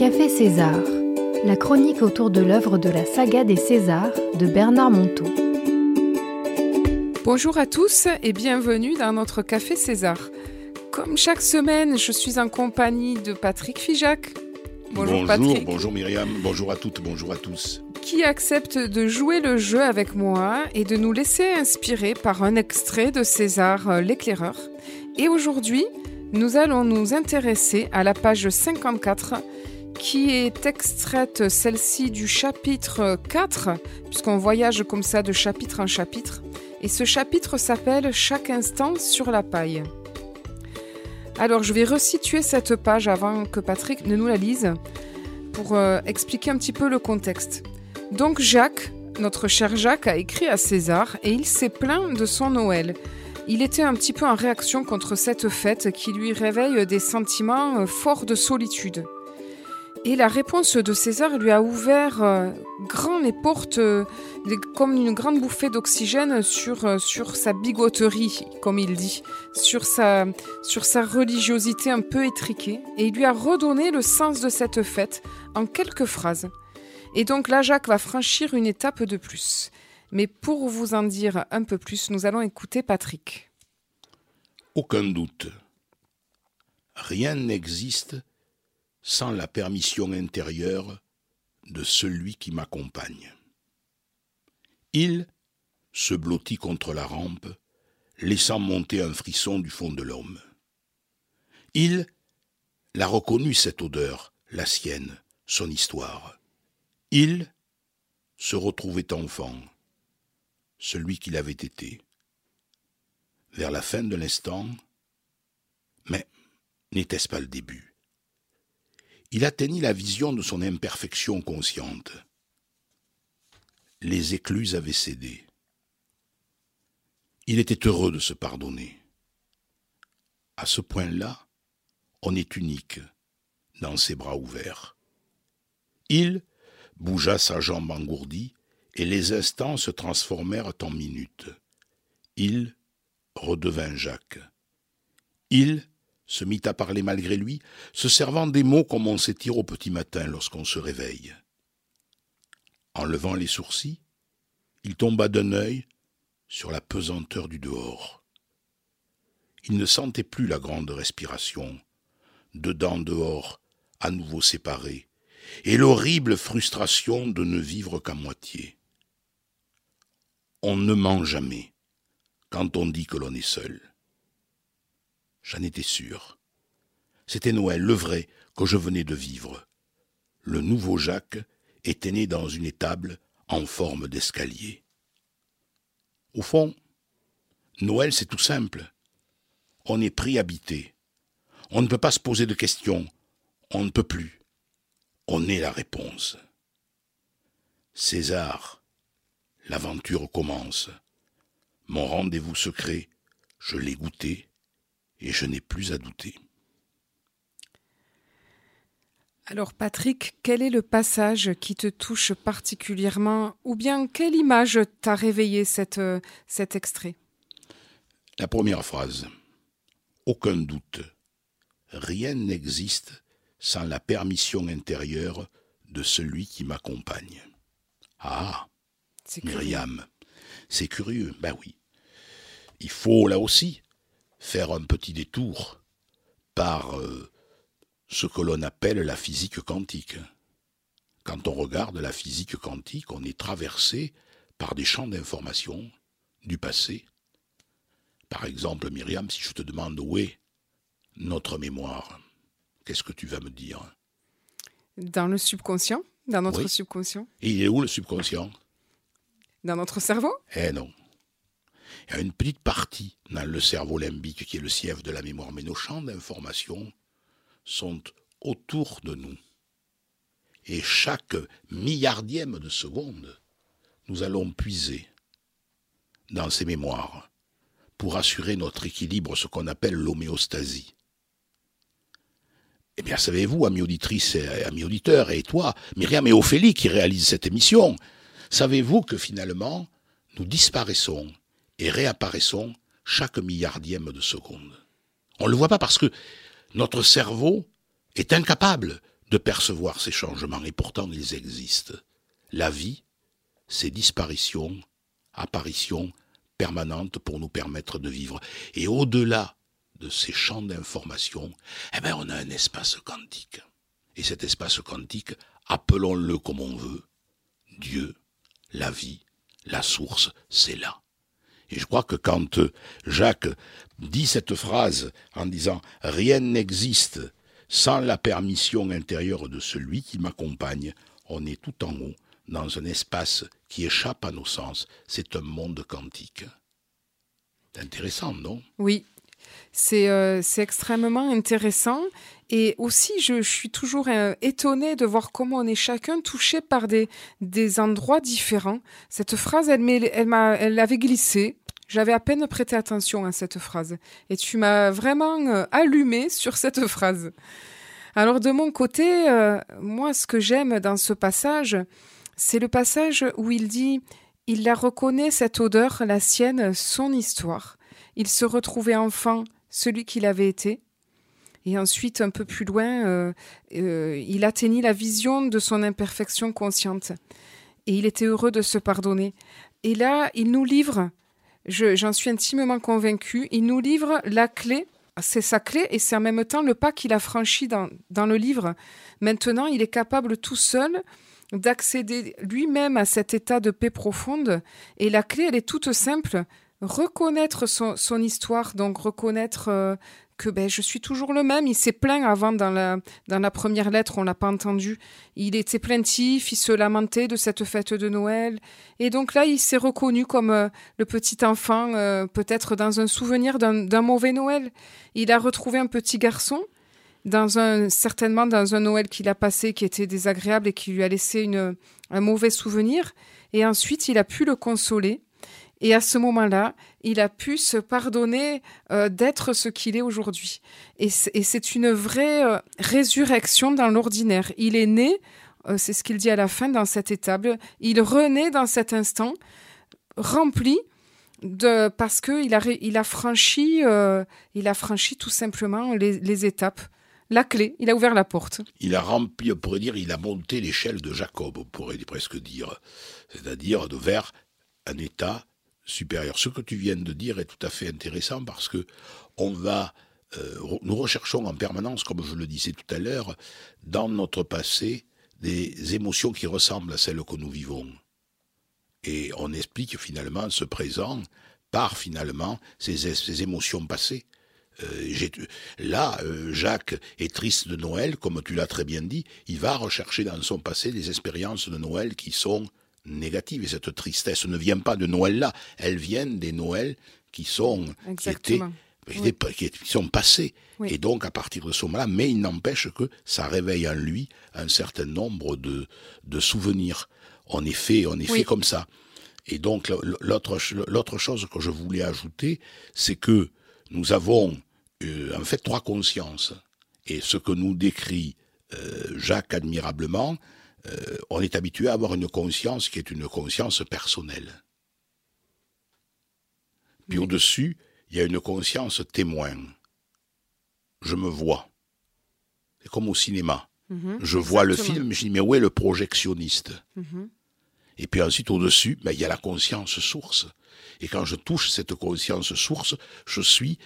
Café César, la chronique autour de l'œuvre de la saga des Césars de Bernard Monteau. Bonjour à tous et bienvenue dans notre Café César. Comme chaque semaine, je suis en compagnie de Patrick Fijac. Bonjour, Patrick. Bonjour Myriam, bonjour à toutes, bonjour à tous. Qui accepte de jouer le jeu avec moi et de nous laisser inspirer par un extrait de César euh, l'éclaireur. Et aujourd'hui, nous allons nous intéresser à la page 54 qui est extraite celle-ci du chapitre 4, puisqu'on voyage comme ça de chapitre en chapitre. Et ce chapitre s'appelle Chaque instant sur la paille. Alors je vais resituer cette page avant que Patrick ne nous la lise pour euh, expliquer un petit peu le contexte. Donc Jacques, notre cher Jacques, a écrit à César et il s'est plaint de son Noël. Il était un petit peu en réaction contre cette fête qui lui réveille des sentiments forts de solitude. Et la réponse de César lui a ouvert euh, grand les portes, euh, comme une grande bouffée d'oxygène sur, sur sa bigoterie, comme il dit, sur sa, sur sa religiosité un peu étriquée. Et il lui a redonné le sens de cette fête en quelques phrases. Et donc là, Jacques va franchir une étape de plus. Mais pour vous en dire un peu plus, nous allons écouter Patrick. Aucun doute. Rien n'existe sans la permission intérieure de celui qui m'accompagne. Il se blottit contre la rampe, laissant monter un frisson du fond de l'homme. Il l'a reconnu cette odeur, la sienne, son histoire. Il se retrouvait enfant, celui qu'il avait été. Vers la fin de l'instant, mais n'était-ce pas le début? Il atteignit la vision de son imperfection consciente. Les écluses avaient cédé. Il était heureux de se pardonner. À ce point-là, on est unique dans ses bras ouverts. Il bougea sa jambe engourdie et les instants se transformèrent en minutes. Il redevint Jacques. Il se mit à parler malgré lui, se servant des mots comme on s'étire au petit matin lorsqu'on se réveille. En levant les sourcils, il tomba d'un œil sur la pesanteur du dehors. Il ne sentait plus la grande respiration, dedans dehors, à nouveau séparés, et l'horrible frustration de ne vivre qu'à moitié on ne ment jamais quand on dit que l'on est seul. J'en étais sûr. C'était Noël, le vrai, que je venais de vivre. Le nouveau Jacques était né dans une étable en forme d'escalier. Au fond, Noël, c'est tout simple. On est pris habité. On ne peut pas se poser de questions. On ne peut plus. On est la réponse. César, L'aventure commence. Mon rendez-vous secret, je l'ai goûté et je n'ai plus à douter. Alors Patrick, quel est le passage qui te touche particulièrement ou bien quelle image t'a réveillé cette, cet extrait? La première phrase. Aucun doute. Rien n'existe sans la permission intérieure de celui qui m'accompagne. Ah Myriam. C'est curieux, ben oui. Il faut là aussi faire un petit détour par euh, ce que l'on appelle la physique quantique. Quand on regarde la physique quantique, on est traversé par des champs d'information du passé. Par exemple, Myriam, si je te demande où est notre mémoire, qu'est-ce que tu vas me dire? Dans le subconscient, dans notre subconscient. Et il est où le subconscient? Dans notre cerveau? Eh non. Il y a une petite partie dans le cerveau limbique qui est le siège de la mémoire, mais nos champs d'information sont autour de nous. Et chaque milliardième de seconde, nous allons puiser dans ces mémoires pour assurer notre équilibre, ce qu'on appelle l'homéostasie. Eh bien, savez-vous, amis auditrices et amis auditeurs, et toi, Myriam et Ophélie qui réalisent cette émission, Savez-vous que finalement, nous disparaissons et réapparaissons chaque milliardième de seconde On ne le voit pas parce que notre cerveau est incapable de percevoir ces changements, et pourtant ils existent. La vie, c'est disparition, apparition permanente pour nous permettre de vivre. Et au-delà de ces champs d'information, eh ben, on a un espace quantique. Et cet espace quantique, appelons-le comme on veut, Dieu, la vie, la source, c'est là. Et je crois que quand Jacques dit cette phrase en disant Rien n'existe sans la permission intérieure de celui qui m'accompagne, on est tout en haut, dans un espace qui échappe à nos sens. C'est un monde quantique. Intéressant, non? Oui, euh, c'est extrêmement intéressant. Et aussi, je, suis toujours euh, étonnée de voir comment on est chacun touché par des, des endroits différents. Cette phrase, elle, elle, elle avait glissé. J'avais à peine prêté attention à cette phrase. Et tu m'as vraiment euh, allumé sur cette phrase. Alors de mon côté, moi, ce que j'aime dans ce passage, c'est le passage où il dit Il la reconnaît, cette odeur, la sienne, son histoire. Il se retrouvait enfant, celui qu'il avait été. Et ensuite, un peu plus loin, euh, euh, il atteignit la vision de son imperfection consciente. Et il était heureux de se pardonner. Et là, il nous livre, j'en suis intimement convaincu, il nous livre la clé, c'est sa clé et c'est en même temps le pas qu'il a franchi dans, dans le livre. Maintenant, il est capable tout seul d'accéder lui-même à cet état de paix profonde. Et la clé, elle est toute simple reconnaître son, son, histoire, donc reconnaître euh, que ben, je suis toujours le même. Il s'est plaint avant dans la, dans la première lettre, on l'a pas entendu. Il était plaintif, il se lamentait de cette fête de Noël. Et donc là, il s'est reconnu comme euh, le petit enfant, euh, peut-être dans un souvenir d'un mauvais Noël. Il a retrouvé un petit garçon, dans un, certainement dans un Noël qu'il a passé qui était désagréable et qui lui a laissé une, un mauvais souvenir. Et ensuite, il a pu le consoler et à ce moment-là, il a pu se pardonner euh, d'être ce qu'il est aujourd'hui. Et c'est une vraie euh, résurrection dans l'ordinaire. Il est né, euh, c'est ce qu'il dit à la fin dans cette étape, il renaît dans cet instant, rempli de parce que il a, il a franchi, il a franchi tout simplement les, les étapes la clé, il a ouvert la porte. Il a rempli, on pourrait dire, il a monté l'échelle de Jacob, on pourrait presque dire, c'est-à-dire de vers un état supérieur. Ce que tu viens de dire est tout à fait intéressant parce que euh, nous recherchons en permanence, comme je le disais tout à l'heure, dans notre passé, des émotions qui ressemblent à celles que nous vivons. Et on explique finalement ce présent par finalement ces, émotions passées. Euh, là, euh, Jacques est triste de Noël, comme tu l'as très bien dit. Il va rechercher dans son passé des expériences de Noël qui sont négative. Et cette tristesse ne vient pas de Noël-là, elle vient des Noëls qui sont, qui étaient, qui sont passés. Et donc, à partir de ce moment-là, mais il n'empêche que ça réveille en lui un certain nombre de, de souvenirs. On est fait, on est fait comme ça. Et donc, l'autre, l'autre chose que je voulais ajouter, c'est que nous avons, euh, en fait, trois consciences. Et ce que nous décrit euh, Jacques admirablement, euh, on est habitué à avoir une conscience qui est une conscience personnelle. Puis au-dessus, il y a une conscience témoin. Je me vois. C'est comme au cinéma. Mhm, je vois le film, je dis, mais où est le projectionniste? Mhm. Et puis ensuite, au-dessus, ben, il y a la conscience source. Et quand je touche cette conscience source, je suis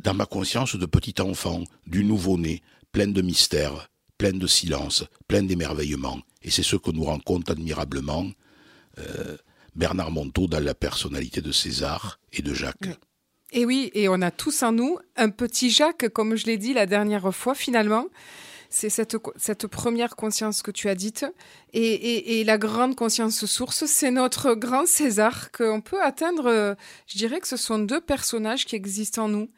dans ma conscience de petit enfant, du nouveau-né, plein de mystères, plein de silence, plein d'émerveillement. Et c'est ce que nous rencontre admirablement euh, Bernard Monteau dans la personnalité de César et de Jacques. Et oui, et on a tous en nous un petit Jacques, comme je l'ai dit la dernière fois, finalement. C'est cette, première conscience que tu as dite. Et, et, la grande conscience source, c'est notre grand César, qu'on peut atteindre. Je dirais que ce sont deux personnages qui existent en nous.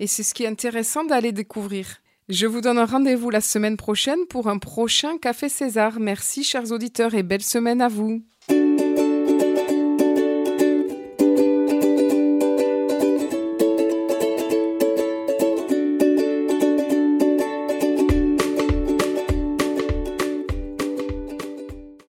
Et c'est ce qui est intéressant d'aller découvrir. Je vous donne rendez-vous la semaine prochaine pour un prochain Café César. Merci chers auditeurs et belle semaine à vous.